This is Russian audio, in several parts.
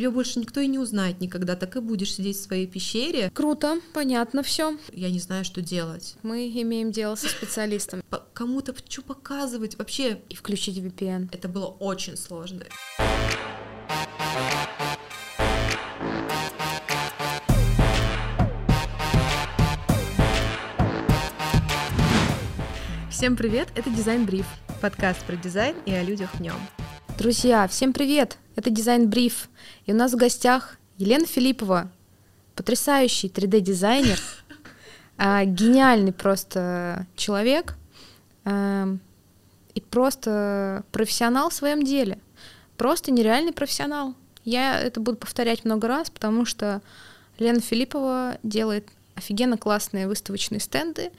тебя больше никто и не узнает никогда, так и будешь сидеть в своей пещере. Круто, понятно все. Я не знаю, что делать. Мы имеем дело со специалистом. Кому-то что показывать вообще. И включить VPN. Это было очень сложно. Всем привет, это Дизайн Бриф, подкаст про дизайн и о людях в нем. Друзья, всем привет! Это Дизайн Бриф, и у нас в гостях Елена Филиппова, потрясающий 3D-дизайнер, а, гениальный просто человек а, и просто профессионал в своем деле. Просто нереальный профессионал. Я это буду повторять много раз, потому что Лена Филиппова делает офигенно классные выставочные стенды,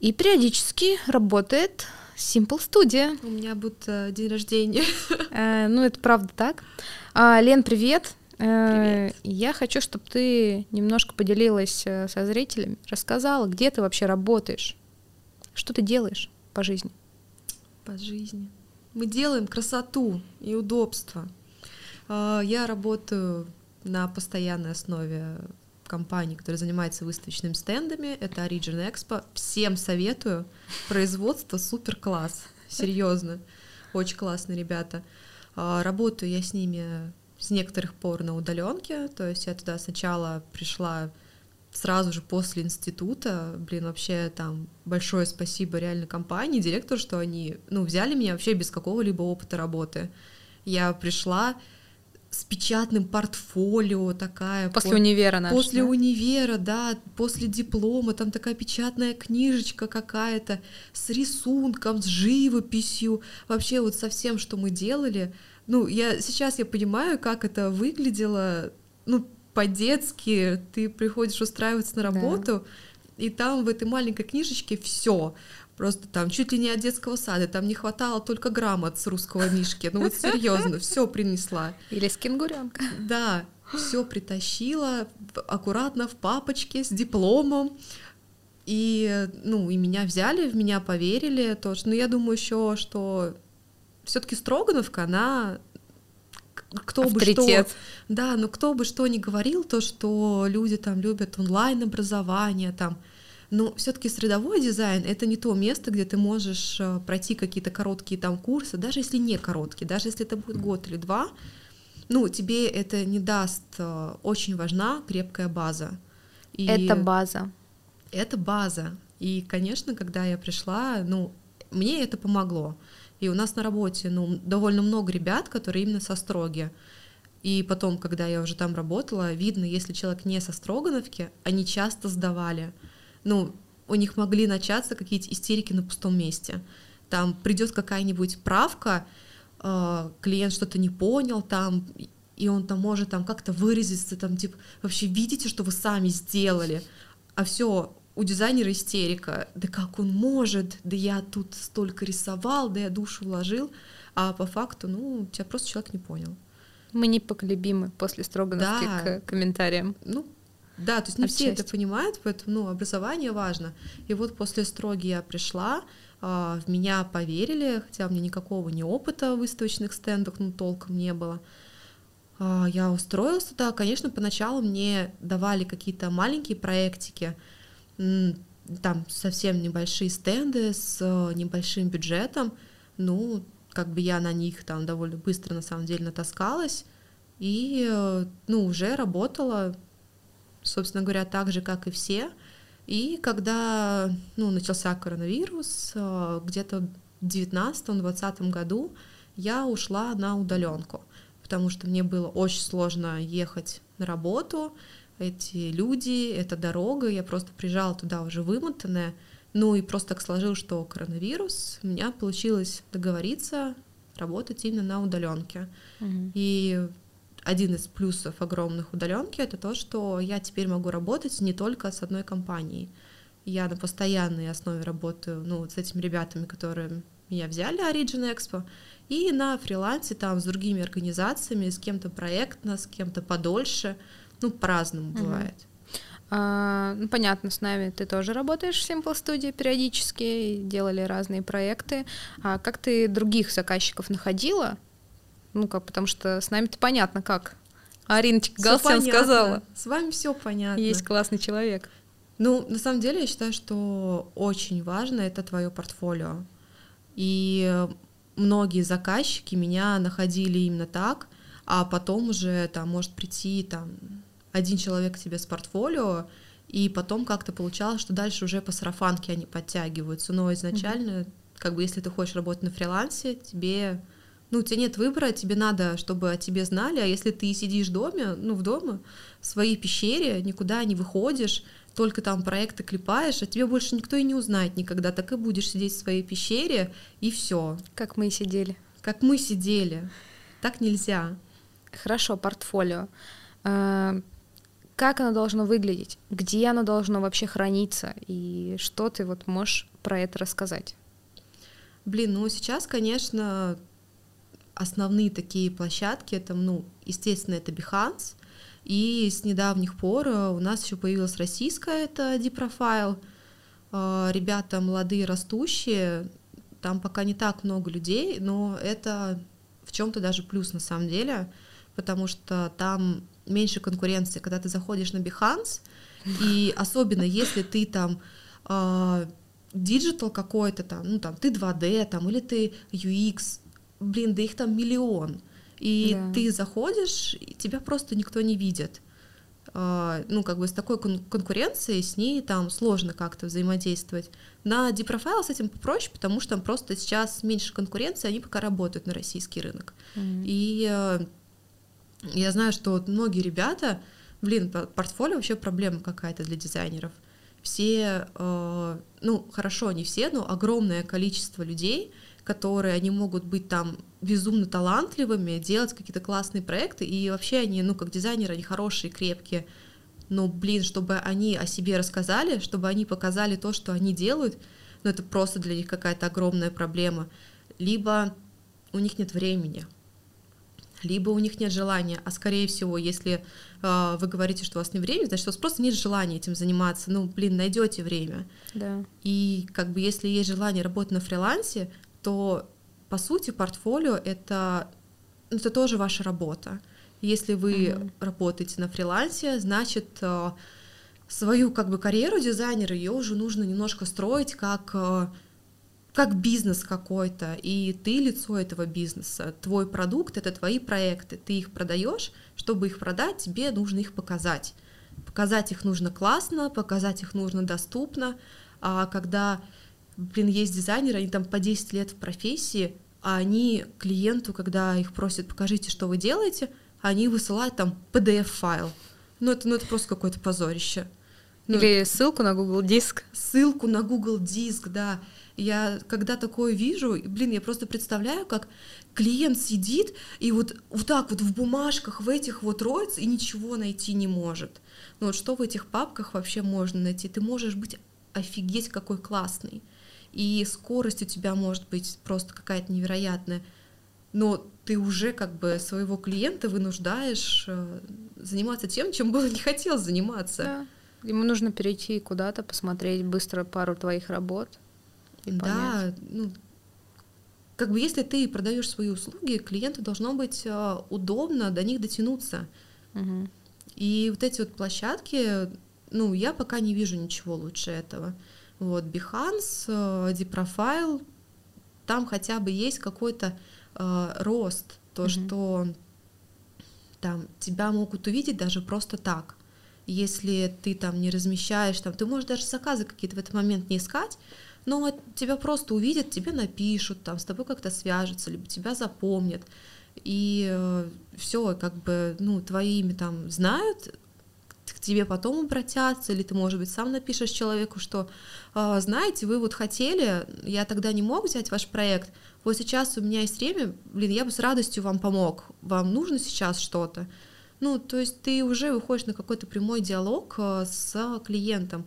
и периодически работает Simple Studio. У меня будет э, день рождения. Э, ну, это правда так. А, Лен, привет. Э, привет. Я хочу, чтобы ты немножко поделилась э, со зрителями, рассказала, где ты вообще работаешь, что ты делаешь по жизни. По жизни. Мы делаем красоту и удобство. А, я работаю на постоянной основе компании, которая занимается выставочными стендами. Это Origin Expo. Всем советую. Производство супер класс. Серьезно. Очень классные ребята. А, работаю я с ними с некоторых пор на удаленке. То есть я туда сначала пришла сразу же после института, блин, вообще там большое спасибо реально компании, директору, что они, ну, взяли меня вообще без какого-либо опыта работы. Я пришла, с печатным портфолио такая. После по, универа наша, После да? универа, да, после диплома, там такая печатная книжечка какая-то с рисунком, с живописью, вообще вот со всем, что мы делали. Ну, я сейчас я понимаю, как это выглядело, ну, по-детски, ты приходишь устраиваться на работу, да. и там в этой маленькой книжечке все Просто там чуть ли не от детского сада, там не хватало только грамот с русского мишки. Ну вот серьезно, все принесла. Или с кенгуренка. Да, все притащила аккуратно в папочке с дипломом. И, ну, и меня взяли, в меня поверили тоже. Но я думаю еще, что все-таки Строгановка, она кто Авторитет. бы что, да, но кто бы что ни говорил, то, что люди там любят онлайн образование, там но все-таки средовой дизайн это не то место, где ты можешь э, пройти какие-то короткие там курсы, даже если не короткие, даже если это будет год или два, ну, тебе это не даст. Э, очень важна крепкая база. И это база. Это база. И, конечно, когда я пришла, ну, мне это помогло. И у нас на работе, ну, довольно много ребят, которые именно со строги. И потом, когда я уже там работала, видно, если человек не со Строгановки, они часто сдавали ну, у них могли начаться какие-то истерики на пустом месте. Там придет какая-нибудь правка, э, клиент что-то не понял, там, и он там может там как-то выразиться, там, типа, вообще видите, что вы сами сделали, а все у дизайнера истерика, да как он может, да я тут столько рисовал, да я душу вложил, а по факту, ну, тебя просто человек не понял. Мы непоколебимы после строгановских да. комментариям. Ну, да, то есть не Отчасти. все это понимают, поэтому ну, образование важно. И вот после строги я пришла, а, в меня поверили, хотя у меня никакого ни опыта в выставочных стендах, ну, толком не было. А, я устроилась туда, конечно, поначалу мне давали какие-то маленькие проектики, там совсем небольшие стенды с э, небольшим бюджетом, ну, как бы я на них там довольно быстро на самом деле натаскалась, и, э, ну, уже работала собственно говоря, так же, как и все. И когда ну, начался коронавирус, э, где-то в 2019-2020 году я ушла на удаленку, потому что мне было очень сложно ехать на работу, эти люди, эта дорога, я просто приезжала туда уже вымотанная, ну и просто так сложилось, что коронавирус, у меня получилось договориться работать именно на удаленке. Угу. И один из плюсов огромных удаленки это то, что я теперь могу работать не только с одной компанией. Я на постоянной основе работаю ну, вот с этими ребятами, которые меня взяли Origin Expo, и на фрилансе там с другими организациями, с кем-то проектно, с кем-то подольше, ну, по-разному угу. бывает. А, ну, понятно, с нами ты тоже работаешь в Simple Studio периодически, делали разные проекты. А как ты других заказчиков находила? Ну, как, потому что с нами-то понятно, как Ариночка Галстян сказала. С вами все понятно. Есть классный человек. Ну, на самом деле, я считаю, что очень важно это твое портфолио. И многие заказчики меня находили именно так, а потом уже там может прийти там один человек к тебе с портфолио, и потом как-то получалось, что дальше уже по сарафанке они подтягиваются. Но изначально, mm-hmm. как бы, если ты хочешь работать на фрилансе, тебе, ну, у тебя нет выбора, тебе надо, чтобы о тебе знали, а если ты сидишь в доме, ну, в доме, в своей пещере, никуда не выходишь, только там проекты клепаешь, а тебе больше никто и не узнает никогда, так и будешь сидеть в своей пещере, и все. Как мы сидели. Как мы сидели. Так нельзя. Хорошо, портфолио. А, как оно должно выглядеть, где оно должно вообще храниться, и что ты вот можешь про это рассказать? Блин, ну сейчас, конечно, основные такие площадки, это, ну, естественно, это Behance, и с недавних пор э, у нас еще появилась российская, это Dprofile. Э, ребята молодые, растущие, там пока не так много людей, но это в чем-то даже плюс на самом деле, потому что там меньше конкуренции, когда ты заходишь на Behance, и особенно если ты там диджитал какой-то там, ну там ты 2D там или ты UX, блин, да их там миллион, и да. ты заходишь, и тебя просто никто не видит. Uh, ну, как бы с такой кон- конкуренцией с ней там сложно как-то взаимодействовать. На Deprofile с этим попроще, потому что там просто сейчас меньше конкуренции, они пока работают на российский рынок. Mm-hmm. И uh, я знаю, что вот многие ребята, блин, портфолио вообще проблема какая-то для дизайнеров. Все, э, ну хорошо, не все, но огромное количество людей, которые они могут быть там безумно талантливыми, делать какие-то классные проекты, и вообще они, ну как дизайнеры, они хорошие, крепкие, но, блин, чтобы они о себе рассказали, чтобы они показали то, что они делают, ну это просто для них какая-то огромная проблема. Либо у них нет времени, либо у них нет желания, а скорее всего, если э, вы говорите, что у вас нет времени, значит, у вас просто нет желания этим заниматься. Ну, блин, найдете время. Да. И как бы если есть желание работать на фрилансе, то по сути портфолио это это тоже ваша работа. Если вы mm-hmm. работаете на фрилансе, значит э, свою как бы карьеру дизайнера ее уже нужно немножко строить как э, как бизнес какой-то, и ты лицо этого бизнеса. Твой продукт — это твои проекты. Ты их продаешь, чтобы их продать, тебе нужно их показать. Показать их нужно классно, показать их нужно доступно. А когда, блин, есть дизайнеры, они там по 10 лет в профессии, а они клиенту, когда их просят, покажите, что вы делаете, они высылают там PDF-файл. Ну это, ну, это просто какое-то позорище. Ну, Или ссылку на Google Диск. Ссылку на Google Диск, да. Я когда такое вижу, блин, я просто представляю, как клиент сидит и вот, вот так вот в бумажках, в этих вот роется и ничего найти не может. Ну вот что в этих папках вообще можно найти? Ты можешь быть офигеть какой классный. И скорость у тебя может быть просто какая-то невероятная. Но ты уже как бы своего клиента вынуждаешь э, заниматься тем, чем он не хотел заниматься. Да. Ему нужно перейти куда-то, посмотреть быстро пару твоих работ и да, понять. ну, как бы если ты продаешь свои услуги, клиенту должно быть э, удобно до них дотянуться. Угу. И вот эти вот площадки, ну, я пока не вижу ничего лучше этого. Вот, Behance, э, Deprofile, там хотя бы есть какой-то э, рост, то, угу. что там тебя могут увидеть даже просто так. Если ты там не размещаешь, там, ты можешь даже заказы какие-то в этот момент не искать, но тебя просто увидят, тебе напишут, там, с тобой как-то свяжутся, либо тебя запомнят, и э, все, как бы, ну, твои имя там знают, к тебе потом обратятся, или ты, может быть, сам напишешь человеку, что, э, знаете, вы вот хотели, я тогда не мог взять ваш проект, вот сейчас у меня есть время, блин, я бы с радостью вам помог, вам нужно сейчас что-то. Ну, то есть ты уже выходишь на какой-то прямой диалог э, с клиентом,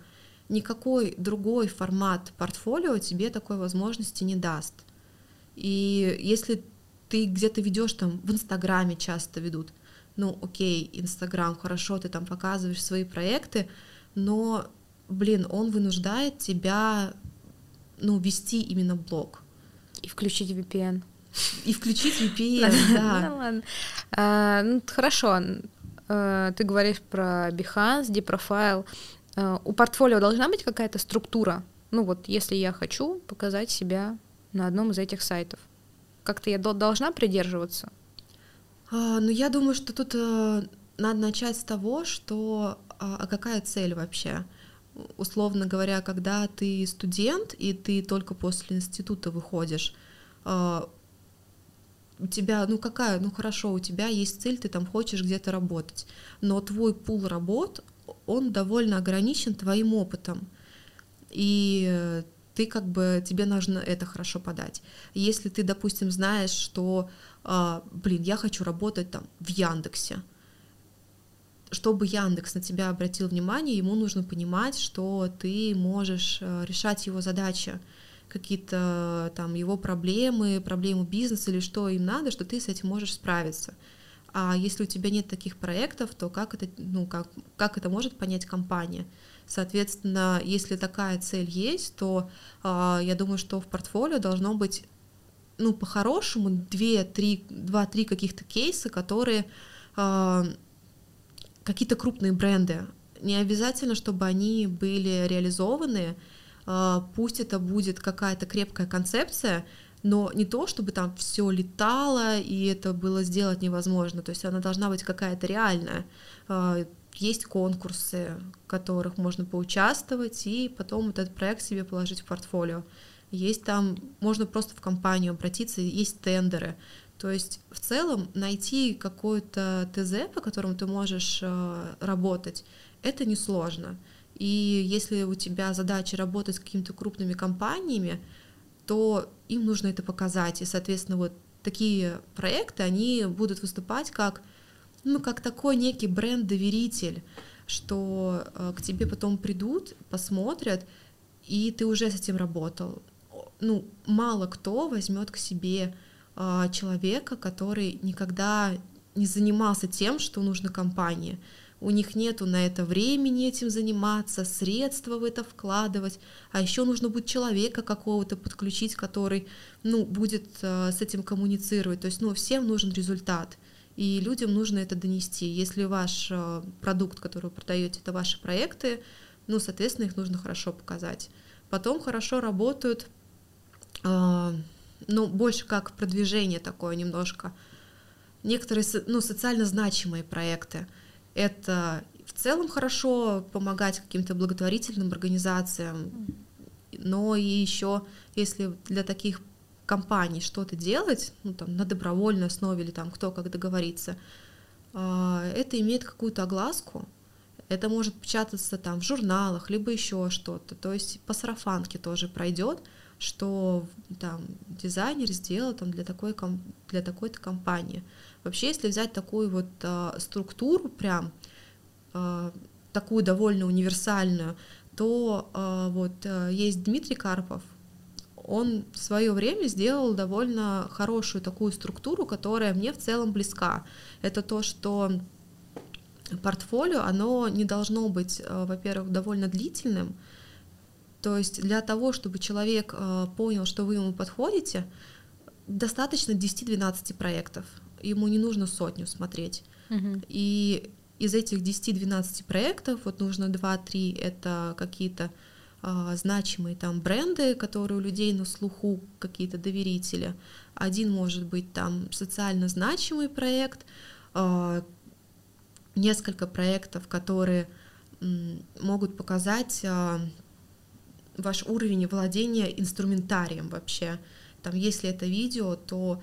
никакой другой формат портфолио тебе такой возможности не даст. И если ты где-то ведешь там в Инстаграме часто ведут, ну окей, Инстаграм, хорошо, ты там показываешь свои проекты, но, блин, он вынуждает тебя, ну, вести именно блог. И включить VPN. И включить VPN, да. Ну ладно. А, ну, хорошо. э, ты говоришь про Behance, Deprofile. Э, у портфолио должна быть какая-то структура? Ну вот, если я хочу показать себя на одном из этих сайтов, как-то я должна придерживаться? А, ну, я думаю, что тут э, надо начать с того, что а, а какая цель вообще? Условно говоря, когда ты студент и ты только после института выходишь, а, у тебя, ну какая, ну хорошо, у тебя есть цель, ты там хочешь где-то работать, но твой пул работ, он довольно ограничен твоим опытом, и ты как бы, тебе нужно это хорошо подать. Если ты, допустим, знаешь, что, э, блин, я хочу работать там в Яндексе, чтобы Яндекс на тебя обратил внимание, ему нужно понимать, что ты можешь э, решать его задачи, какие-то там его проблемы, проблему бизнеса или что им надо, что ты с этим можешь справиться. А если у тебя нет таких проектов, то как это, ну, как, как это может понять компания? Соответственно, если такая цель есть, то э, я думаю, что в портфолио должно быть, ну, по-хорошему, две-три, два-три каких-то кейса, которые э, какие-то крупные бренды. Не обязательно, чтобы они были реализованы, э, пусть это будет какая-то крепкая концепция, но не то, чтобы там все летало и это было сделать невозможно. То есть она должна быть какая-то реальная есть конкурсы, в которых можно поучаствовать и потом этот проект себе положить в портфолио. Есть там, можно просто в компанию обратиться, есть тендеры. То есть в целом найти какой-то ТЗ, по которому ты можешь э, работать, это несложно. И если у тебя задача работать с какими-то крупными компаниями, то им нужно это показать. И, соответственно, вот такие проекты, они будут выступать как ну, как такой некий бренд-доверитель, что э, к тебе потом придут, посмотрят, и ты уже с этим работал. Ну, мало кто возьмет к себе э, человека, который никогда не занимался тем, что нужно компании. У них нету на это времени этим заниматься, средства в это вкладывать, а еще нужно будет человека какого-то подключить, который, ну, будет э, с этим коммуницировать. То есть, ну, всем нужен результат и людям нужно это донести. Если ваш э, продукт, который вы продаете, это ваши проекты, ну, соответственно, их нужно хорошо показать. Потом хорошо работают, э, ну, больше как продвижение такое немножко. Некоторые, ну, социально значимые проекты. Это в целом хорошо помогать каким-то благотворительным организациям, но и еще, если для таких компании что-то делать, ну, там, на добровольной основе или там кто как договорится, а, это имеет какую-то огласку, это может печататься там в журналах, либо еще что-то. То есть по сарафанке тоже пройдет, что там дизайнер сделал там для такой для такой-то компании. Вообще, если взять такую вот а, структуру прям а, такую довольно универсальную, то а, вот а, есть Дмитрий Карпов, он в свое время сделал довольно хорошую такую структуру, которая мне в целом близка. Это то, что портфолио, оно не должно быть, э, во-первых, довольно длительным. То есть для того, чтобы человек э, понял, что вы ему подходите, достаточно 10-12 проектов. Ему не нужно сотню смотреть. Угу. И из этих 10-12 проектов вот нужно 2-3 это какие-то значимые там бренды, которые у людей на слуху, какие-то доверители. Один может быть там социально значимый проект, а, несколько проектов, которые могут показать а, ваш уровень владения инструментарием вообще. Там, если это видео, то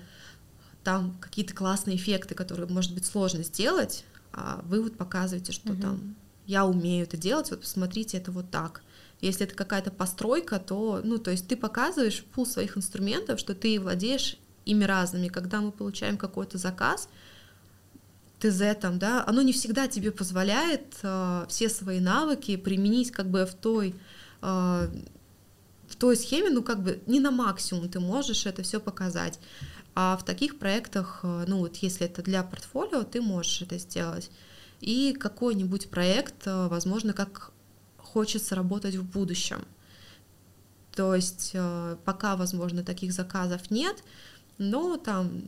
там какие-то классные эффекты, которые, может быть, сложно сделать, а вы вот показываете, что угу. там я умею это делать, вот посмотрите, это вот так. Если это какая-то постройка, то, ну, то есть ты показываешь пул своих инструментов, что ты владеешь ими разными. Когда мы получаем какой-то заказ, ТЗ там, да, оно не всегда тебе позволяет э, все свои навыки применить как бы в той, э, в той схеме, ну, как бы не на максимум ты можешь это все показать. А в таких проектах, э, ну, вот если это для портфолио, ты можешь это сделать. И какой-нибудь проект, э, возможно, как хочется работать в будущем. То есть э, пока, возможно, таких заказов нет, но там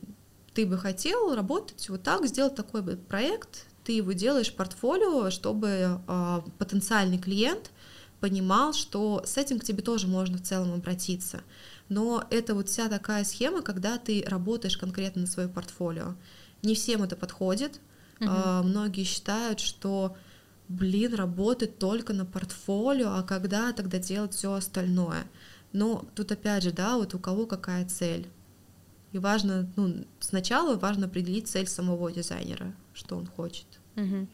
ты бы хотел работать вот так, сделать такой бы проект, ты его делаешь портфолио, чтобы э, потенциальный клиент понимал, что с этим к тебе тоже можно в целом обратиться. Но это вот вся такая схема, когда ты работаешь конкретно на свое портфолио. Не всем это подходит. Угу. Э, многие считают, что блин, работать только на портфолио, а когда тогда делать все остальное? Но тут опять же, да, вот у кого какая цель. И важно, ну, сначала важно определить цель самого дизайнера, что он хочет. Угу.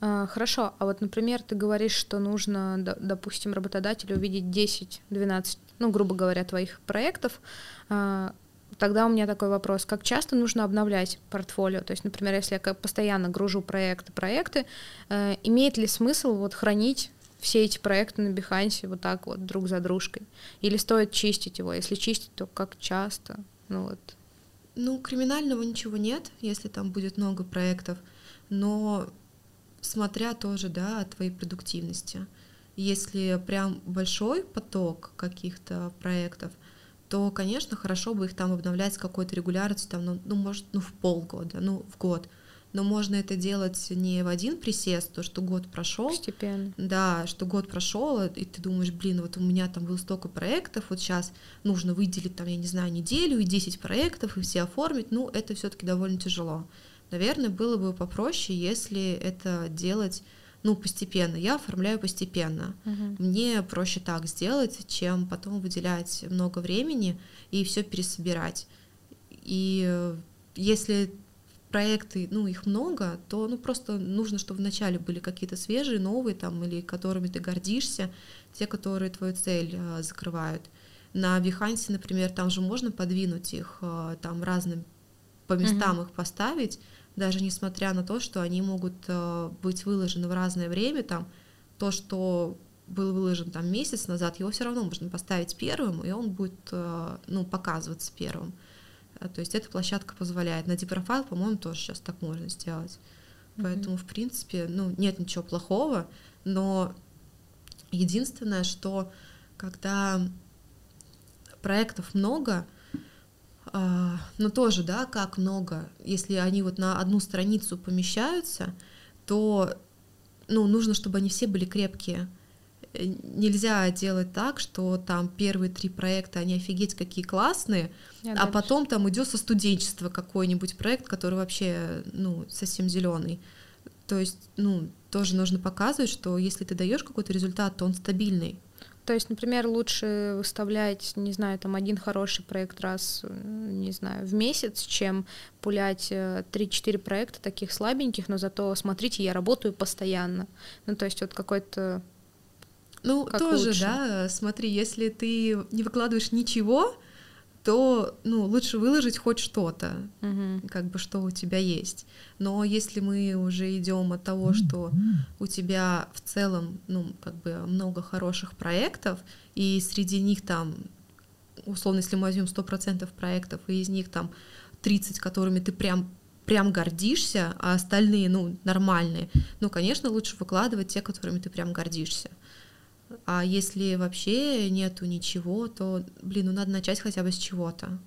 А, хорошо, а вот, например, ты говоришь, что нужно, допустим, работодателю увидеть 10-12, ну, грубо говоря, твоих проектов. А, тогда у меня такой вопрос, как часто нужно обновлять портфолио? То есть, например, если я постоянно гружу проекты, проекты, э, имеет ли смысл вот хранить все эти проекты на Behance вот так вот друг за дружкой? Или стоит чистить его? Если чистить, то как часто? Ну вот. Ну, криминального ничего нет, если там будет много проектов, но смотря тоже, да, от твоей продуктивности. Если прям большой поток каких-то проектов, то, конечно, хорошо бы их там обновлять с какой-то регулярностью, там, ну, ну, может, ну, в полгода, ну, в год. Но можно это делать не в один присест, то, что год прошел. Постепенно. Да, что год прошел, и ты думаешь, блин, вот у меня там было столько проектов, вот сейчас нужно выделить там, я не знаю, неделю и 10 проектов, и все оформить, ну, это все таки довольно тяжело. Наверное, было бы попроще, если это делать ну, постепенно. Я оформляю постепенно. Uh-huh. Мне проще так сделать, чем потом выделять много времени и все пересобирать. И э, если проекты, ну, их много, то, ну, просто нужно, чтобы вначале были какие-то свежие, новые там, или которыми ты гордишься, те, которые твою цель э, закрывают. На Behance, например, там же можно подвинуть их, э, там разным по местам uh-huh. их поставить, даже несмотря на то, что они могут э, быть выложены в разное время, там то, что был выложен там месяц назад, его все равно можно поставить первым, и он будет э, ну, показываться первым. Э, то есть эта площадка позволяет. На Deeprofile, по-моему, тоже сейчас так можно сделать. Поэтому, mm-hmm. в принципе, ну, нет ничего плохого, но единственное, что когда проектов много, но тоже, да, как много, если они вот на одну страницу помещаются, то ну, нужно, чтобы они все были крепкие. Э, нельзя делать так, что там первые три проекта, они офигеть какие классные, Я а дальше. потом там идет со студенчества какой-нибудь проект, который вообще, ну, совсем зеленый. То есть, ну, тоже нужно показывать, что если ты даешь какой-то результат, то он стабильный. То есть, например, лучше выставлять, не знаю, там один хороший проект раз, не знаю, в месяц, чем пулять 3-4 э, проекта таких слабеньких, но зато, смотрите, я работаю постоянно. Ну, то есть вот какой-то... Ну, как тоже, лучше. да, смотри, если ты не выкладываешь ничего, то ну, лучше выложить хоть что-то, угу. как бы что у тебя есть. Но если мы уже идем от того, что у тебя в целом ну, как бы много хороших проектов, и среди них там, условно, если мы возьмем 100% проектов, и из них там 30, которыми ты прям прям гордишься, а остальные, ну, нормальные, ну, конечно, лучше выкладывать те, которыми ты прям гордишься. А если вообще нету ничего, то, блин, ну надо начать хотя бы с чего-то.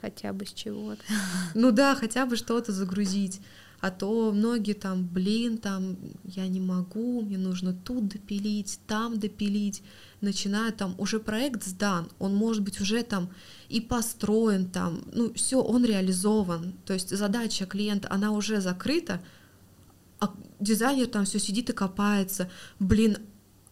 Хотя бы с чего-то. Ну да, хотя бы что-то загрузить. А то многие там, блин, там, я не могу, мне нужно тут допилить, там допилить. Начинают там, уже проект сдан, он может быть уже там и построен там, ну все, он реализован. То есть задача клиента, она уже закрыта, а дизайнер там все сидит и копается. Блин,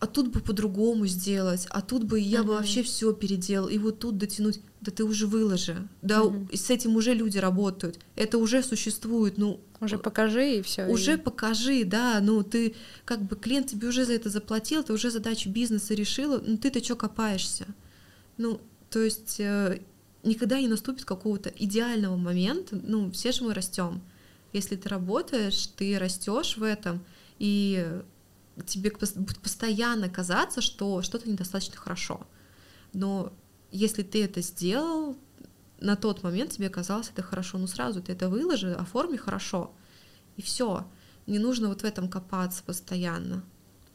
а тут бы по-другому сделать, а тут бы я uh-huh. бы вообще все переделал, и вот тут дотянуть, да ты уже выложи, да, uh-huh. с этим уже люди работают, это уже существует, ну уже покажи и все. Уже и... покажи, да, ну ты как бы клиент тебе уже за это заплатил, ты уже задачу бизнеса решила, ну ты-то что копаешься, ну то есть э, никогда не наступит какого-то идеального момента, ну все же мы растем, если ты работаешь, ты растешь в этом. И тебе будет постоянно казаться, что что-то недостаточно хорошо. Но если ты это сделал, на тот момент тебе казалось это хорошо, ну сразу ты это выложи, оформи хорошо, и все. Не нужно вот в этом копаться постоянно.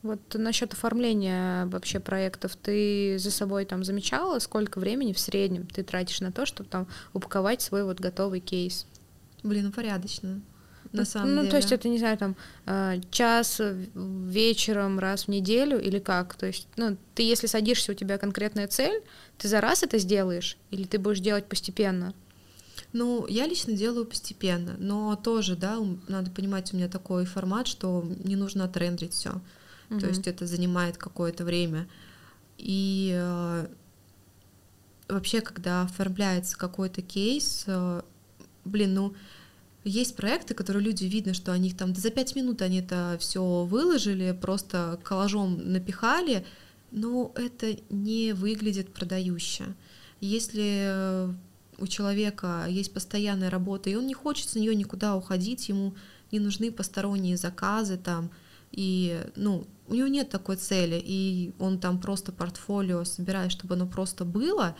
Вот насчет оформления вообще проектов, ты за собой там замечала, сколько времени в среднем ты тратишь на то, чтобы там упаковать свой вот готовый кейс? Блин, ну порядочно. На самом ну, деле. то есть это, не знаю, там, э, час вечером раз в неделю или как? То есть, ну, ты если садишься, у тебя конкретная цель, ты за раз это сделаешь или ты будешь делать постепенно? Ну, я лично делаю постепенно, но тоже, да, надо понимать, у меня такой формат, что не нужно трендрить все. Угу. То есть это занимает какое-то время. И э, вообще, когда оформляется какой-то кейс, э, блин, ну, есть проекты, которые люди видно, что они там за пять минут они это все выложили, просто коллажом напихали, но это не выглядит продающе. Если у человека есть постоянная работа, и он не хочет с нее никуда уходить, ему не нужны посторонние заказы там, и, ну, у него нет такой цели, и он там просто портфолио собирает, чтобы оно просто было,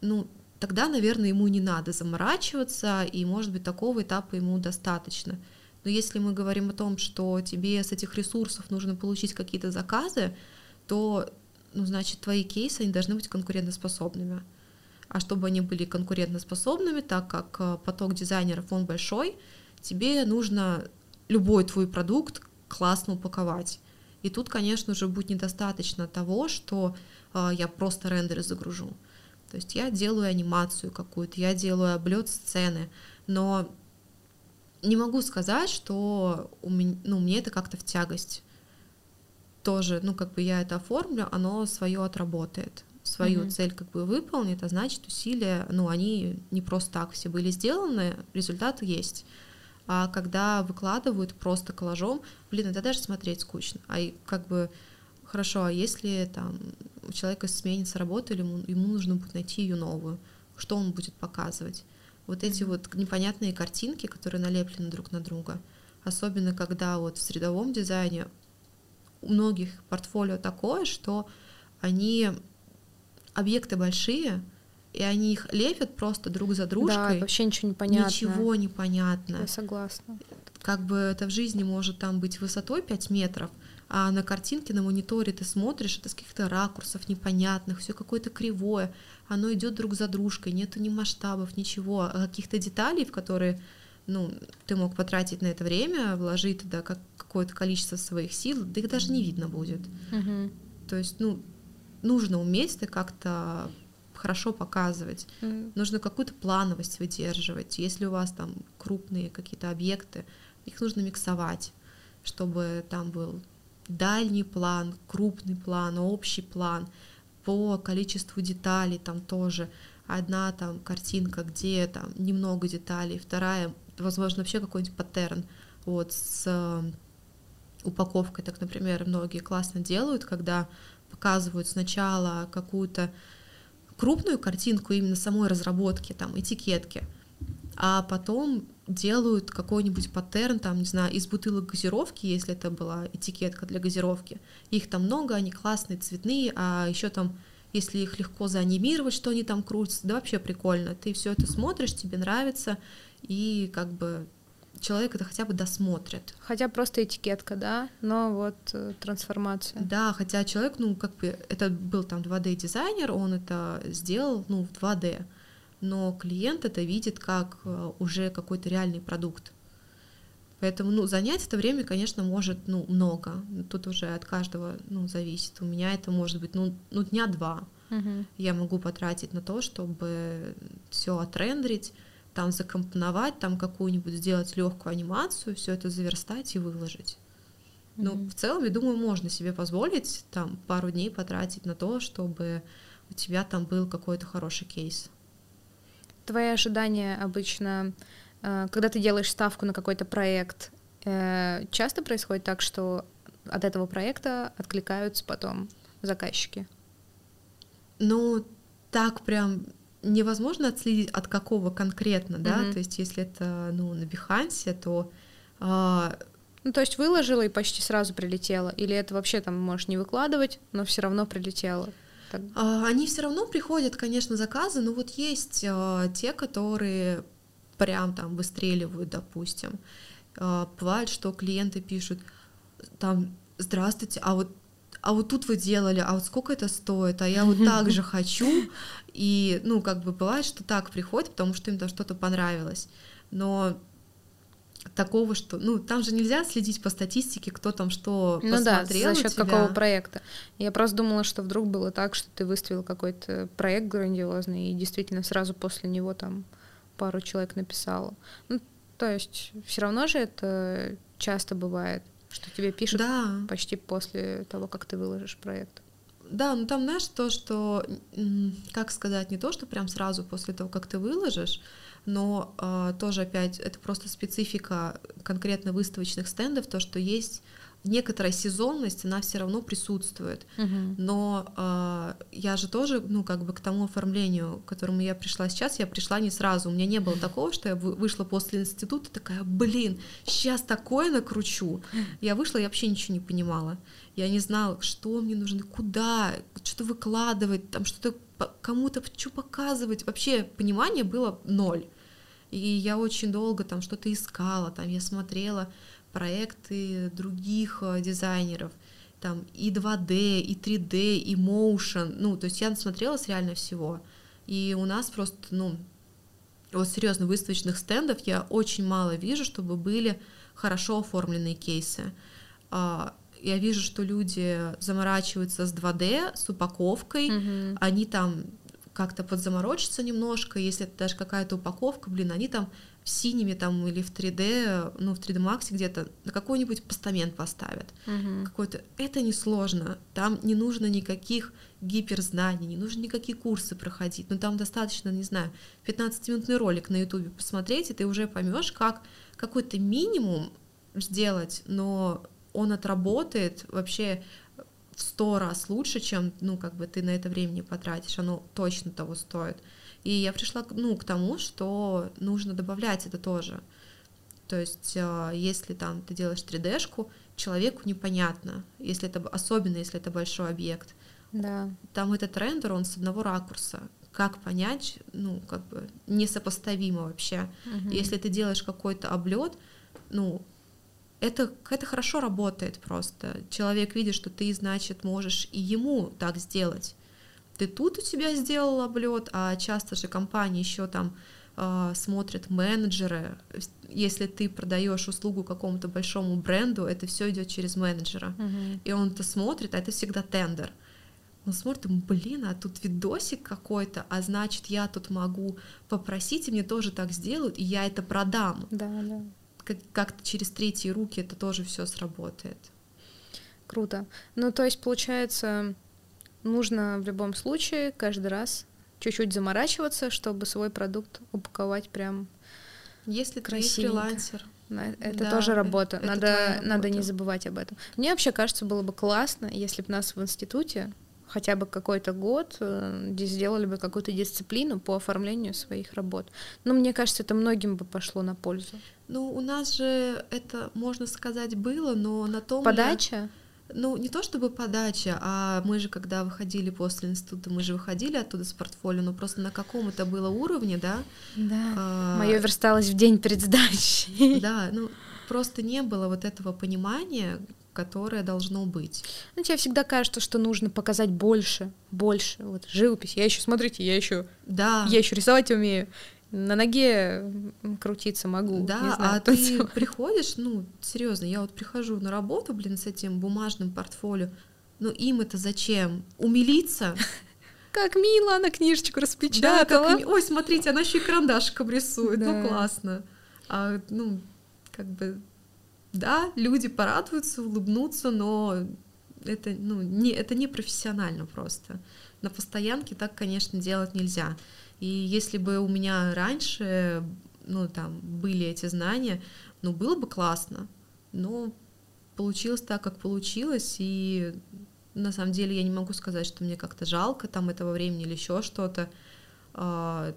ну, тогда, наверное, ему не надо заморачиваться, и, может быть, такого этапа ему достаточно. Но если мы говорим о том, что тебе с этих ресурсов нужно получить какие-то заказы, то, ну, значит, твои кейсы, они должны быть конкурентоспособными а чтобы они были конкурентоспособными, так как э, поток дизайнеров, он большой, тебе нужно любой твой продукт классно упаковать. И тут, конечно же, будет недостаточно того, что э, я просто рендеры загружу. То есть я делаю анимацию какую-то, я делаю облет сцены, но не могу сказать, что у меня, ну, мне это как-то в тягость. Тоже, ну, как бы я это оформлю, оно свое отработает свою mm-hmm. цель как бы выполнит, а значит усилия, ну, они не просто так все были сделаны, результат есть. А когда выкладывают просто коллажом, блин, это даже смотреть скучно. А как бы хорошо, а если там у человека сменится работа, или ему, ему нужно будет найти ее новую, что он будет показывать? Вот эти вот непонятные картинки, которые налеплены друг на друга, особенно когда вот в средовом дизайне у многих портфолио такое, что они объекты большие, и они их лепят просто друг за дружкой. Да, вообще ничего не понятно. Ничего не понятно. Я согласна. Как бы это в жизни может там быть высотой 5 метров, а на картинке, на мониторе ты смотришь, это с каких-то ракурсов непонятных, все какое-то кривое, оно идет друг за дружкой, нету ни масштабов, ничего, а каких-то деталей, в которые ну, ты мог потратить на это время, вложить туда как, какое-то количество своих сил, да их даже не видно будет. Угу. То есть, ну, нужно уметь это как-то хорошо показывать. Mm. Нужно какую-то плановость выдерживать. Если у вас там крупные какие-то объекты, их нужно миксовать, чтобы там был дальний план, крупный план, общий план по количеству деталей там тоже. Одна там картинка, где там немного деталей, вторая, возможно, вообще какой-нибудь паттерн вот с э, упаковкой, так, например, многие классно делают, когда показывают сначала какую-то крупную картинку именно самой разработки, там, этикетки, а потом делают какой-нибудь паттерн, там, не знаю, из бутылок газировки, если это была этикетка для газировки. Их там много, они классные, цветные, а еще там, если их легко заанимировать, что они там крутятся, да вообще прикольно. Ты все это смотришь, тебе нравится, и как бы человек это хотя бы досмотрит. Хотя просто этикетка, да, но вот э, трансформация. Да, хотя человек, ну, как бы, это был там 2D-дизайнер, он это сделал, ну, в 2D, но клиент это видит как э, уже какой-то реальный продукт. Поэтому, ну, занять это время, конечно, может, ну, много. Тут уже от каждого, ну, зависит. У меня это может быть, ну, ну дня два. Угу. Я могу потратить на то, чтобы все отрендерить, там закомпоновать, там какую-нибудь сделать легкую анимацию, все это заверстать и выложить. Mm-hmm. Ну, в целом, я думаю, можно себе позволить там пару дней потратить на то, чтобы у тебя там был какой-то хороший кейс. Твои ожидания обычно, э, когда ты делаешь ставку на какой-то проект, э, часто происходит так, что от этого проекта откликаются потом заказчики? Ну, так прям невозможно отследить, от какого конкретно, да, mm-hmm. то есть если это, ну, на Бихансе, то... А... Ну, то есть выложила и почти сразу прилетела, или это вообще там можешь не выкладывать, но все равно прилетело? Так. А, они все равно приходят, конечно, заказы, но вот есть а, те, которые прям там выстреливают, допустим. А, бывает, что клиенты пишут там, здравствуйте, а вот а вот тут вы делали, а вот сколько это стоит, а я вот так же хочу, и, ну, как бы бывает, что так приходит, потому что им там что-то понравилось, но такого, что, ну, там же нельзя следить по статистике, кто там что ну посмотрел да, за счет какого проекта. Я просто думала, что вдруг было так, что ты выставил какой-то проект грандиозный, и действительно сразу после него там пару человек написало. Ну, то есть все равно же это часто бывает, что тебе пишут Да. почти после того, как ты выложишь проект. Да, ну там, знаешь, то, что, как сказать, не то, что прям сразу после того, как ты выложишь, но а, тоже опять это просто специфика конкретно выставочных стендов, то, что есть некоторая сезонность, она все равно присутствует. Но а, я же тоже, ну, как бы к тому оформлению, к которому я пришла сейчас, я пришла не сразу. У меня не было такого, что я вы- вышла после института такая, блин, сейчас такое накручу. Я вышла, я вообще ничего не понимала. Я не знала, что мне нужно, куда, что-то выкладывать, там что-то кому-то что показывать. Вообще понимание было ноль. И я очень долго там что-то искала, там я смотрела проекты других э, дизайнеров, там и 2D, и 3D, и motion, ну, то есть я насмотрелась реально всего. И у нас просто, ну, вот серьезно, выставочных стендов я очень мало вижу, чтобы были хорошо оформленные кейсы. А, Я вижу, что люди заморачиваются с 2D, с упаковкой, Мгм. они там как-то подзаморочатся немножко, если это даже какая-то упаковка, блин, они там синими там или в 3D, ну в 3D Max где-то на какой-нибудь постамент поставят. Мгм. Какой-то это несложно, там не нужно никаких гиперзнаний, не нужно никакие курсы проходить, но там достаточно, не знаю, 15-минутный ролик на ютубе посмотреть, и ты уже поймешь, как какой-то минимум сделать, но он отработает вообще в сто раз лучше, чем, ну, как бы ты на это времени потратишь, оно точно того стоит. И я пришла, к- ну, к тому, что нужно добавлять это тоже. То есть, э, если там ты делаешь 3D-шку, человеку непонятно, если это, особенно если это большой объект. Да. Там этот рендер, он с одного ракурса. Как понять, ну, как бы несопоставимо вообще. Мгм. Если ты делаешь какой-то облет, ну, это, это хорошо работает просто. Человек видит, что ты, значит, можешь и ему так сделать. Ты тут у тебя сделал облет, а часто же компании еще там э, смотрят менеджеры. Если ты продаешь услугу какому-то большому бренду, это все идет через менеджера. Мгм. И он-то смотрит, а это всегда тендер. Он смотрит, думает, блин, а тут видосик какой-то, а значит, я тут могу попросить, и мне тоже так сделают, и я это продам. Да, да. Как- Как-то через третьи руки это тоже все сработает. Круто. Ну, то есть, получается, нужно в любом случае каждый раз чуть-чуть заморачиваться, чтобы свой продукт упаковать прям. Если ты Красивенько. фрилансер, на- Это Да, тоже э- работа. это надо, твоя надо не работа. забывать об этом. Мне вообще кажется, было бы классно, если бы нас в институте хотя бы какой-то год э, где сделали бы какую-то дисциплину по оформлению своих работ. Но мне кажется, это многим бы пошло на пользу. ну, у нас же это, можно сказать, было, но на том... ли- Подача? Ну, не то чтобы подача, а мы же, когда выходили после института, мы же выходили оттуда с портфолио, но просто на каком это было уровне, да? Да. а, Мое версталось в день перед сдачей. Да, ну, просто не было вот этого понимания, которое должно быть. Ну, тебе всегда кажется, что нужно показать больше, больше. Вот живопись. Я еще, смотрите, я еще, Да, я еще рисовать умею. На ноге крутиться могу. да, не знаю, а ты танцевать. приходишь, ну, серьезно, я вот прихожу на работу, блин, с этим бумажным портфолио, ну, им это зачем? Умилиться? Как мило она книжечку Да, распечатала. как ми- Ой, смотрите, она еще и карандашиком рисует, Да. ну, классно. А, ну, как бы, да, люди порадуются, улыбнутся, но это, ну, не, это не профессионально просто. На постоянке так, конечно, делать нельзя. И если бы у меня раньше, ну, там, были эти знания, ну, было бы классно. Но получилось так, как получилось, и на самом деле я не могу сказать, что мне как-то жалко там этого времени или еще что-то. А,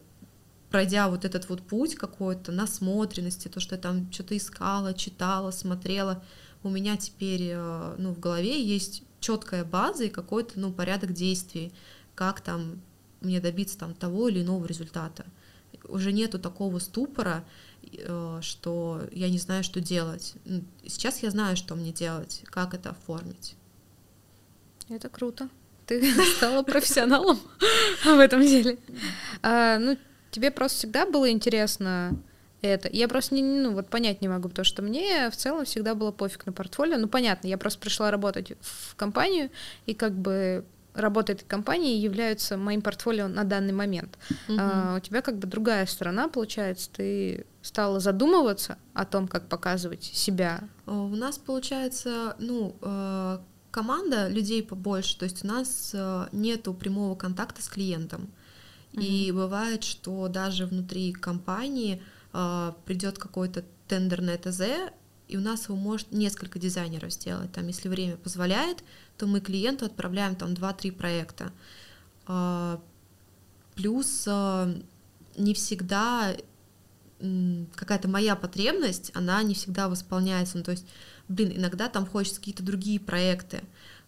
Пройдя вот этот вот путь какой-то насмотренности, то, что я там что-то искала, читала, смотрела, у меня теперь э, ну, в голове есть четкая база и какой-то ну, порядок действий, как там мне добиться там того или иного результата. Уже нету такого ступора, э, что я не знаю, что делать. Сейчас я знаю, что мне делать, как это оформить. Это круто. Ты стала профессионалом в этом деле. А, ну, тебе просто всегда было интересно это. Я просто не, ну, вот понять не могу, потому что мне в целом всегда было пофиг на портфолио. Ну, понятно, я просто пришла работать в компанию, и как бы работа этой компании являются моим портфолио на данный момент. Угу. А, у тебя как бы другая сторона, получается, ты стала задумываться о том, как показывать себя. У нас получается, ну, э, команда людей побольше, то есть у нас э, нету прямого контакта с клиентом. Угу. И бывает, что даже внутри компании э, придет какой-то тендер на ТЗ, и у нас его может несколько дизайнеров сделать. Там, если время позволяет, то мы клиенту отправляем там 2-3 проекта. А, плюс а, не всегда какая-то моя потребность, она не всегда восполняется. Ну, то есть, блин, иногда там хочется какие-то другие проекты.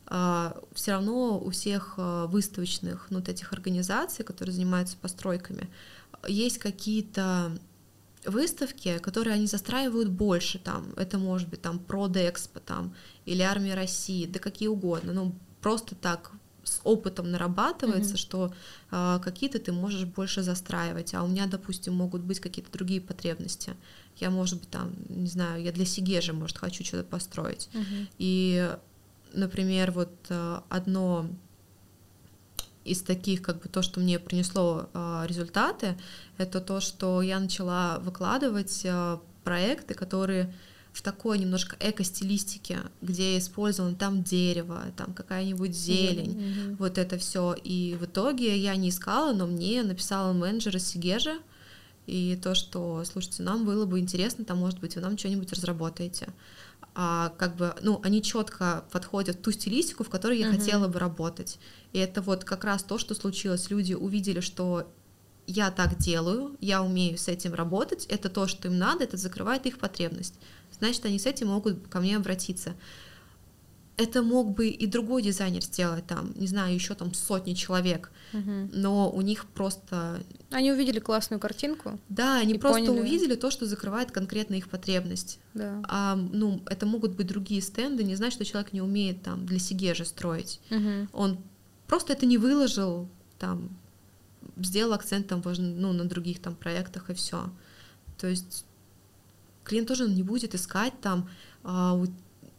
А, Все равно у всех выставочных ну, вот этих организаций, которые занимаются постройками, есть какие-то выставки, которые они застраивают больше, там, это может быть там Продэкспо, там, или Армия России, да какие угодно, ну, просто так с опытом нарабатывается, mm-hmm. что э, какие-то ты можешь больше застраивать, а у меня, допустим, могут быть какие-то другие потребности. Я, может быть, там, не знаю, я для Сигежи, может, хочу что-то построить. Mm-hmm. И, например, вот э, одно из таких, как бы то, что мне принесло э, результаты, это то, что я начала выкладывать э, проекты, которые в такой немножко эко-стилистике, где использовано там дерево, там какая-нибудь зелень, mm-hmm. вот это все. И в итоге я не искала, но мне написала менеджер из Сигежи, и то, что, слушайте, нам было бы интересно, там, может быть, вы нам что-нибудь разработаете. А, как бы, ну, они четко подходят в ту стилистику, в которой я uh-huh. хотела бы работать. И это вот как раз то, что случилось. Люди увидели, что я так делаю, я умею с этим работать, это то, что им надо, это закрывает их потребность. Значит, они с этим могут ко мне обратиться. Это мог бы и другой дизайнер сделать, там, не знаю, еще там сотни человек, угу. но у них просто... Они увидели классную картинку. Да, они просто поняли. увидели то, что закрывает конкретно их потребность. Да. А, ну, это могут быть другие стенды, не значит, что человек не умеет там для Сигежи строить. Угу. Он просто это не выложил, там, сделал акцент там, ну, на других там проектах и все. То есть клиент тоже не будет искать там а,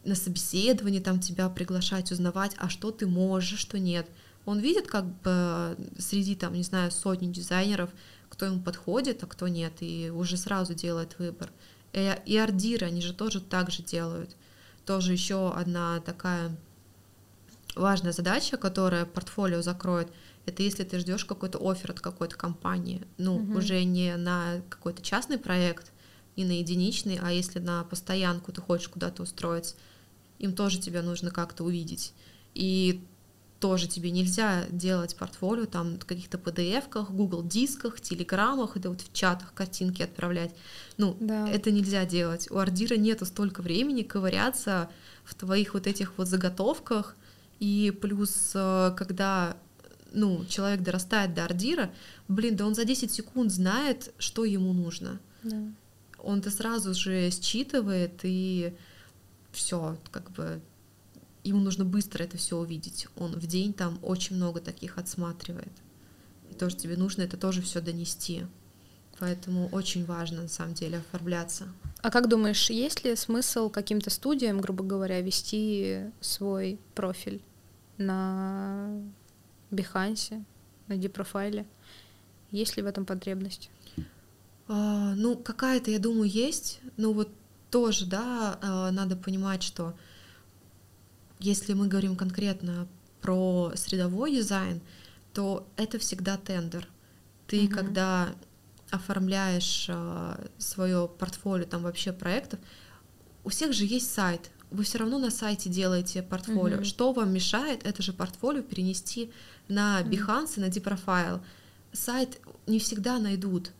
на собеседовании там тебя приглашать, узнавать, а что ты можешь, что нет. Он видит как бы среди там, не знаю, сотни дизайнеров, кто ему подходит, а кто нет, и уже сразу делает выбор. И, и ардиры, они же тоже так же делают. Тоже еще одна такая важная задача, которая портфолио закроет, это если ты ждешь какой-то офер от какой-то компании, ну, угу. уже не на какой-то частный проект, не на единичный, а если на постоянку ты хочешь куда-то устроиться, им тоже тебя нужно как-то увидеть. И тоже тебе нельзя делать портфолио там в каких-то PDF-ках, Google дисках, телеграммах, это вот в чатах картинки отправлять. Ну, да. это нельзя делать. У ардира нету столько времени ковыряться в твоих вот этих вот заготовках, и плюс, э, когда ну, человек дорастает до ордира, блин, да он за 10 секунд знает, что ему нужно. Да. Он это сразу же считывает, и все, как бы ему нужно быстро это все увидеть. Он в день там очень много таких отсматривает. И то, что тебе нужно, это тоже все донести. Поэтому очень важно, на самом деле, оформляться. А как думаешь, есть ли смысл каким-то студиям, грубо говоря, вести свой профиль? на Behance, на Депрофайле? Есть ли в этом потребность? А, ну, какая-то, я думаю, есть. Ну, вот тоже, да, а, надо понимать, что если мы говорим конкретно про средовой дизайн, то это всегда тендер. Ты, угу. когда оформляешь а, свое портфолио, там вообще проектов, у всех же есть сайт, вы все равно на сайте делаете портфолио. Mm-hmm. Что вам мешает это же портфолио перенести на Behance, mm-hmm. на Deprofile? Сайт не всегда найдут.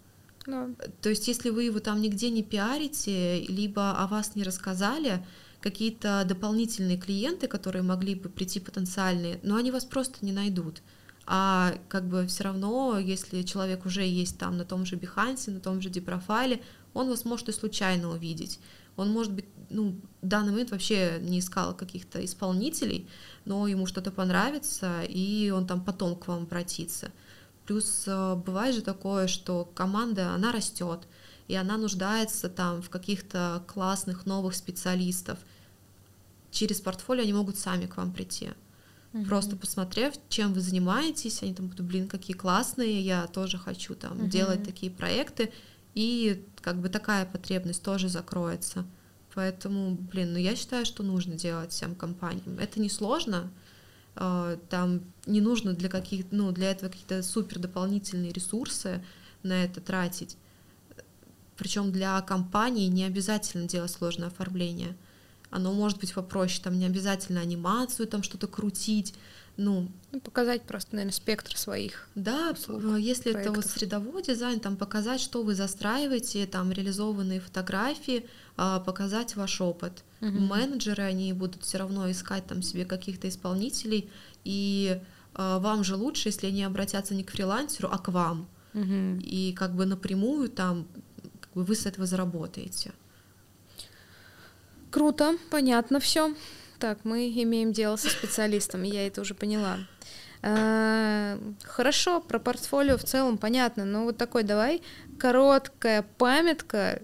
No. То есть, если вы его там нигде не пиарите, либо о вас не рассказали, какие-то дополнительные клиенты, которые могли бы прийти потенциальные, но они вас просто не найдут. А как бы все равно, если человек уже есть там на том же Behance, на том же Deprofile, он вас может и случайно увидеть. Он может быть ну, в данный момент вообще не искал каких-то исполнителей, но ему что-то понравится, и он там потом к вам обратится. Плюс э, бывает же такое, что команда, она растет, и она нуждается там в каких-то классных новых специалистов, через портфолио они могут сами к вам прийти. Угу. Просто посмотрев, чем вы занимаетесь, они там будут, блин, какие классные, я тоже хочу там угу. делать такие проекты, и как бы такая потребность тоже закроется. Поэтому, блин, ну я считаю, что нужно делать всем компаниям. Это не сложно, там не нужно для каких, ну для этого какие-то супер дополнительные ресурсы на это тратить. Причем для компании не обязательно делать сложное оформление оно может быть попроще, там не обязательно анимацию, там что-то крутить, ну, ну показать просто, наверное, спектр своих. Да, услуг, если проектов. это вот средовой дизайн, там показать, что вы застраиваете, там реализованные фотографии, а, показать ваш опыт. Угу. Менеджеры они будут все равно искать там себе каких-то исполнителей, и а, вам же лучше, если они обратятся не к фрилансеру, а к вам. Угу. И как бы напрямую там как бы вы с этого заработаете. Круто, понятно все. Так, мы имеем дело со специалистом, я это уже поняла. А, хорошо, про портфолио в целом понятно, но вот такой давай короткая памятка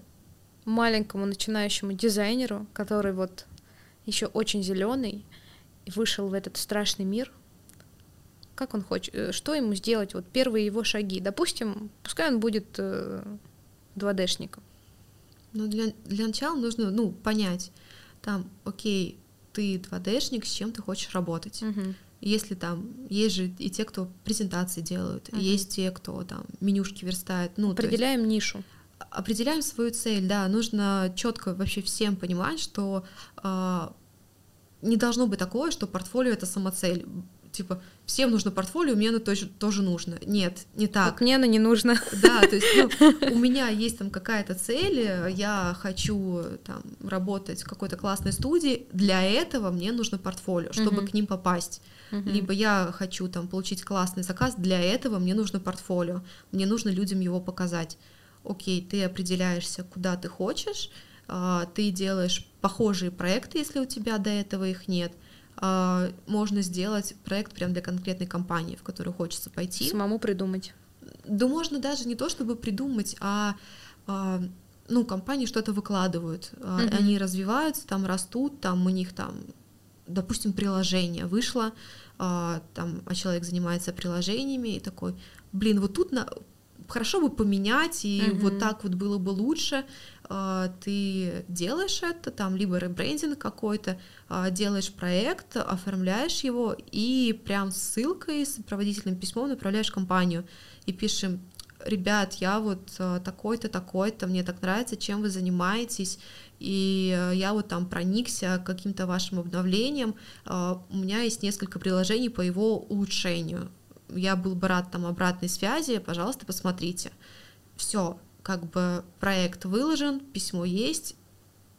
маленькому начинающему дизайнеру, который вот еще очень зеленый и вышел в этот страшный мир. Как он хочет, э, что ему сделать? Вот первые его шаги. Допустим, пускай он будет э, 2D-шником. Ну, для, для начала нужно, ну, понять, там, окей, ты 2D-шник, с чем ты хочешь работать. Uh-huh. Если там есть же и те, кто презентации делают, uh-huh. есть те, кто там менюшки верстает. Ну, Определяем есть, нишу. Определяем свою цель, да. Нужно четко вообще всем понимать, что э, не должно быть такое, что портфолио это самоцель типа, всем нужно портфолио, мне оно тоже, тоже нужно. Нет, не так. Как мне оно не нужно. Да, то есть ну, у меня есть там какая-то цель, я хочу там работать в какой-то классной студии, для этого мне нужно портфолио, чтобы uh-huh. к ним попасть. Uh-huh. Либо я хочу там получить классный заказ, для этого мне нужно портфолио, мне нужно людям его показать. Окей, ты определяешься, куда ты хочешь, а, ты делаешь похожие проекты, если у тебя до этого их нет — можно сделать проект прям для конкретной компании, в которую хочется пойти. Самому придумать. Да можно даже не то, чтобы придумать, а, а ну, компании что-то выкладывают, угу. они развиваются, там растут, там у них там, допустим, приложение вышло, там, а человек занимается приложениями и такой, блин, вот тут на, хорошо бы поменять, и угу. вот так вот было бы лучше. А, ты делаешь это, там либо ребрендинг какой-то, а, делаешь проект, оформляешь его и прям ссылкой, с сопроводительным письмом направляешь компанию и пишем, ребят, я вот а, такой-то, такой-то, мне так нравится, чем вы занимаетесь, и я вот там проникся каким-то вашим обновлением, у меня есть несколько приложений по его улучшению, я был бы рад там обратной связи, пожалуйста, посмотрите. Все, как бы проект выложен, письмо есть,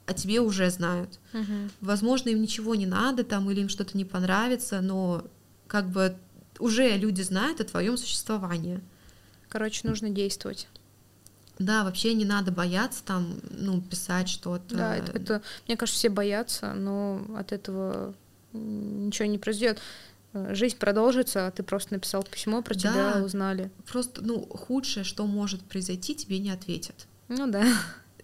а тебе уже знают. Угу. Возможно, им ничего не надо там или им что-то не понравится, но как бы уже люди знают о твоем существовании. Короче, нужно действовать. Да, вообще не надо бояться там, ну, писать что-то. Да, это, это, мне кажется, все боятся, но от этого ничего не произойдет. Э, жизнь продолжится, а ты просто написал письмо, про да, тебя узнали. Просто, ну, худшее, что может произойти, тебе не ответят. Ну да.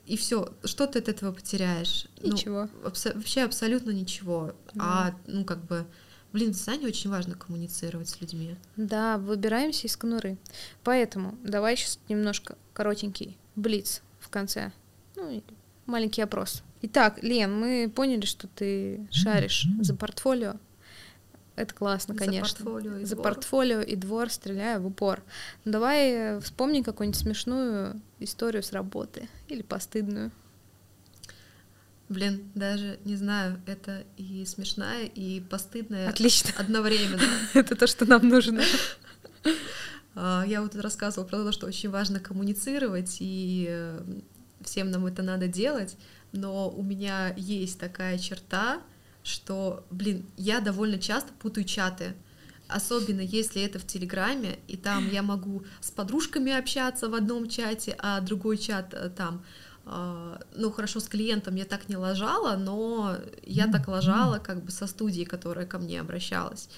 И все, что ты от этого потеряешь? Ну, ничего. Ну, абсо- вообще абсолютно ничего. Да. А, ну, как бы, блин, в дизайне очень важно коммуницировать с людьми. Да, выбираемся из конуры. Поэтому давай сейчас немножко коротенький блиц в конце. Ну, маленький опрос. Итак, Лен, мы поняли, что ты шаришь за портфолио это классно, конечно. За портфолио и За двор. портфолио и двор стреляю в упор. Ну, давай э, вспомни какую-нибудь смешную историю с работы или постыдную. Блин, даже не знаю, это и смешная, и постыдная Отлично. одновременно. Это то, что нам нужно. А, я вот рассказывала про то, что очень важно коммуницировать, и э, всем нам это надо делать, но у меня есть такая черта, что, блин, я довольно часто путаю чаты, особенно если это в Телеграме, и там я могу с подружками общаться в одном чате, а другой чат э, там, э, ну хорошо, с клиентом я так не ложала, но я так ложала как бы со студией, которая ко мне обращалась.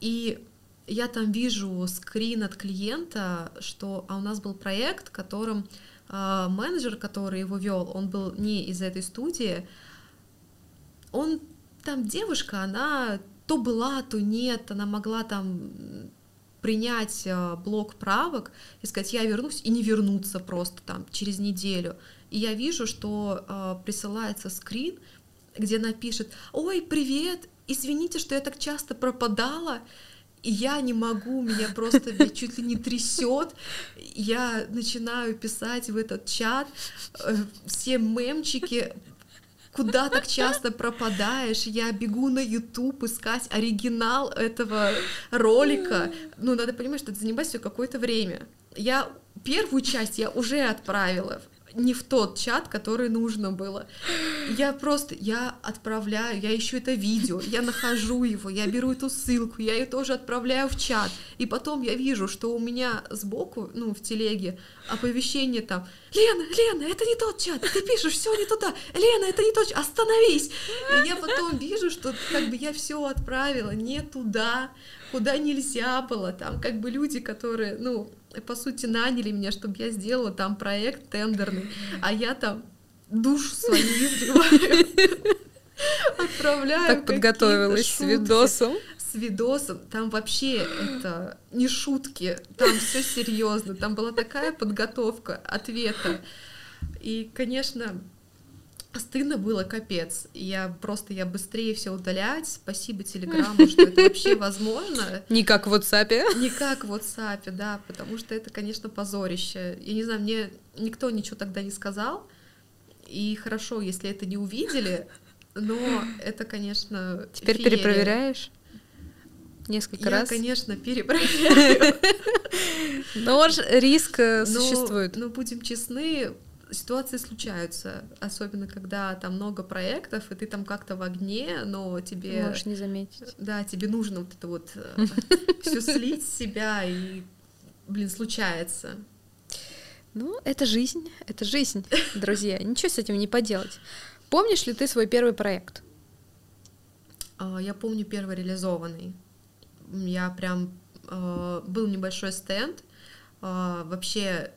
И я там вижу скрин от клиента, что а у нас был проект, которым э, менеджер, который его вел, он был не из этой студии, он там девушка, она то была, то нет, она могла там принять э, блок правок и сказать, я вернусь, и не вернуться просто там через неделю. И я вижу, что э, присылается скрин, где она пишет, ой, привет, извините, что я так часто пропадала, и я не могу, меня просто чуть ли не трясет. Я начинаю писать в этот чат э, все мемчики, куда так часто пропадаешь? Я бегу на YouTube искать оригинал этого ролика. Ну, надо понимать, что это занимает все какое-то время. Я первую часть я уже отправила не в тот чат, который нужно было. Я просто, я отправляю, я ищу это видео, я нахожу его, я беру эту ссылку, я ее тоже отправляю в чат, и потом я вижу, что у меня сбоку, ну, в телеге, оповещение там, Лена, Лена, это не тот чат, ты пишешь все не туда, Лена, это не тот чат, остановись. И я потом вижу, что как бы я все отправила не туда, куда нельзя было, там как бы люди, которые, ну, по сути, наняли меня, чтобы я сделала там проект тендерный, а я там душу свою изливаю, отправляю. Так подготовилась с видосом. С видосом. Там вообще это не шутки, там все серьезно. Там была такая подготовка ответа. И, конечно, Стыдно было, капец. Я просто, я быстрее все удалять. Спасибо Телеграму, что это вообще возможно. Не как в WhatsApp. Не как в WhatsApp, да, потому что это, конечно, позорище. Я не знаю, мне никто ничего тогда не сказал. И хорошо, если это не увидели, но это, конечно... Теперь феерия. перепроверяешь? Несколько я, раз? Я, конечно, перепроверяю. Но риск э, существует. Но, будем честны, ситуации случаются, особенно когда там много проектов, и ты там как-то в огне, но тебе... Можешь не заметить. Да, тебе нужно вот это вот э, все слить с себя, и, блин, случается. Ну, это жизнь, это жизнь, друзья, ничего с этим не поделать. Помнишь ли ты свой первый проект? А, я помню первый реализованный. Я прям... Э, был небольшой стенд, а, вообще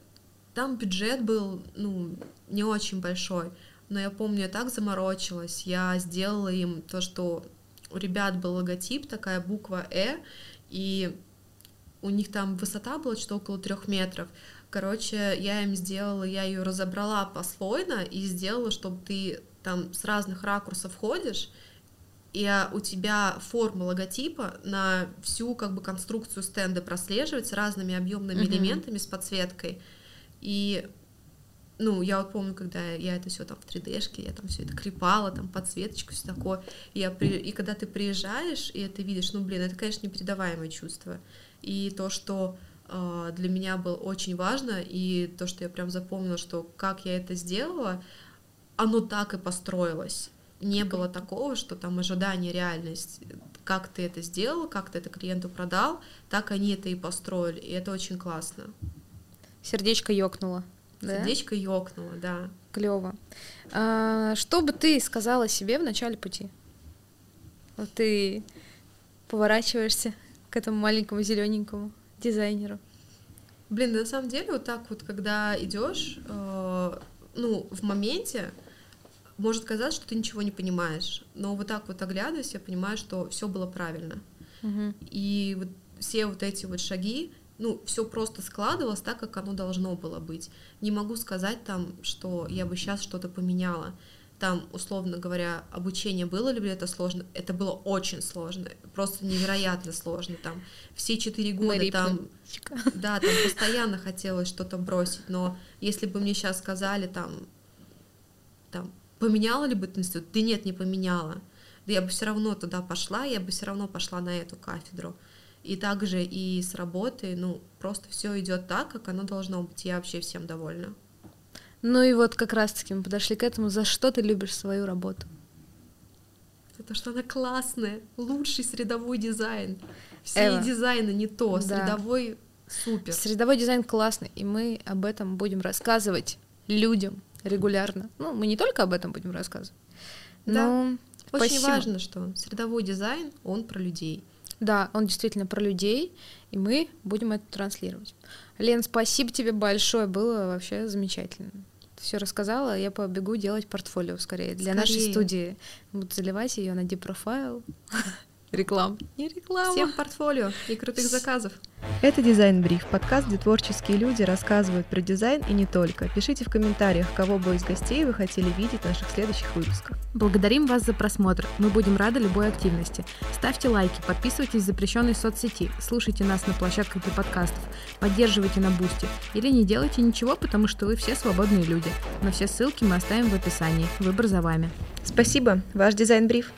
там бюджет был, ну, не очень большой, но я помню, я так заморочилась, я сделала им то, что у ребят был логотип, такая буква «Э», и у них там высота была что-то около трех метров. Короче, я им сделала, я ее разобрала послойно и сделала, чтобы ты там с разных ракурсов ходишь, и у тебя форма логотипа на всю как бы конструкцию стенда прослеживается разными объемными mm-hmm. элементами с подсветкой. И ну, я вот помню, когда я это все там в 3D-шке, я там все это клепала, там подсветочку, все такое. И, я при... и когда ты приезжаешь, и это видишь, ну, блин, это, конечно, непередаваемое чувство. И то, что э, для меня было очень важно, и то, что я прям запомнила, что как я это сделала, оно так и построилось. Не было такого, что там ожидание, реальность, как ты это сделал, как ты это клиенту продал, так они это и построили, и это очень классно. Сердечко ёкнуло. Сердечко да? ёкнуло, да. Клево. А, что бы ты сказала себе в начале пути? Вот ты поворачиваешься к этому маленькому зелененькому дизайнеру. Блин, на самом деле, вот так вот, когда идешь, э, ну, в моменте, может казаться, что ты ничего не понимаешь, но вот так вот оглядываясь, я понимаю, что все было правильно. Угу. И вот все вот эти вот шаги, ну, все просто складывалось так, как оно должно было быть. Не могу сказать там, что я бы сейчас что-то поменяла. Там, условно говоря, обучение было ли это сложно? Это было очень сложно, просто невероятно сложно. Там все четыре года Мари там, да, там постоянно хотелось что-то бросить, но если бы мне сейчас сказали там, там поменяла ли бы ты институт? Да нет, не поменяла. Да я бы все равно туда пошла, я бы все равно пошла на эту кафедру. И также и с работой, ну, просто все идет так, как оно должно быть. Я вообще всем довольна. Ну и вот как раз-таки мы подошли к этому. За что ты любишь свою работу? За то, что она классная, лучший средовой дизайн. Все Эва. дизайны не то, средовой да. супер. Средовой дизайн классный, и мы об этом будем рассказывать людям регулярно. Ну, мы не только об этом будем рассказывать. Да. Но Очень спасибо. важно, что средовой дизайн, он про людей. Да, он действительно про людей, и мы будем это транслировать. Лен, спасибо тебе большое, было вообще замечательно. Все рассказала, я побегу делать портфолио скорее. Для скорее. нашей студии. Буду заливать ее на Dprofile. Реклам. Не реклама. Всем портфолио и крутых заказов. Это Дизайн Бриф, подкаст, где творческие люди рассказывают про дизайн и не только. Пишите в комментариях, кого бы из гостей вы хотели видеть в наших следующих выпусках. Благодарим вас за просмотр. Мы будем рады любой активности. Ставьте лайки, подписывайтесь в запрещенной соцсети, слушайте нас на площадках для подкастов, поддерживайте на Бусти или не делайте ничего, потому что вы все свободные люди. Но все ссылки мы оставим в описании. Выбор за вами. Спасибо. Ваш Дизайн Бриф.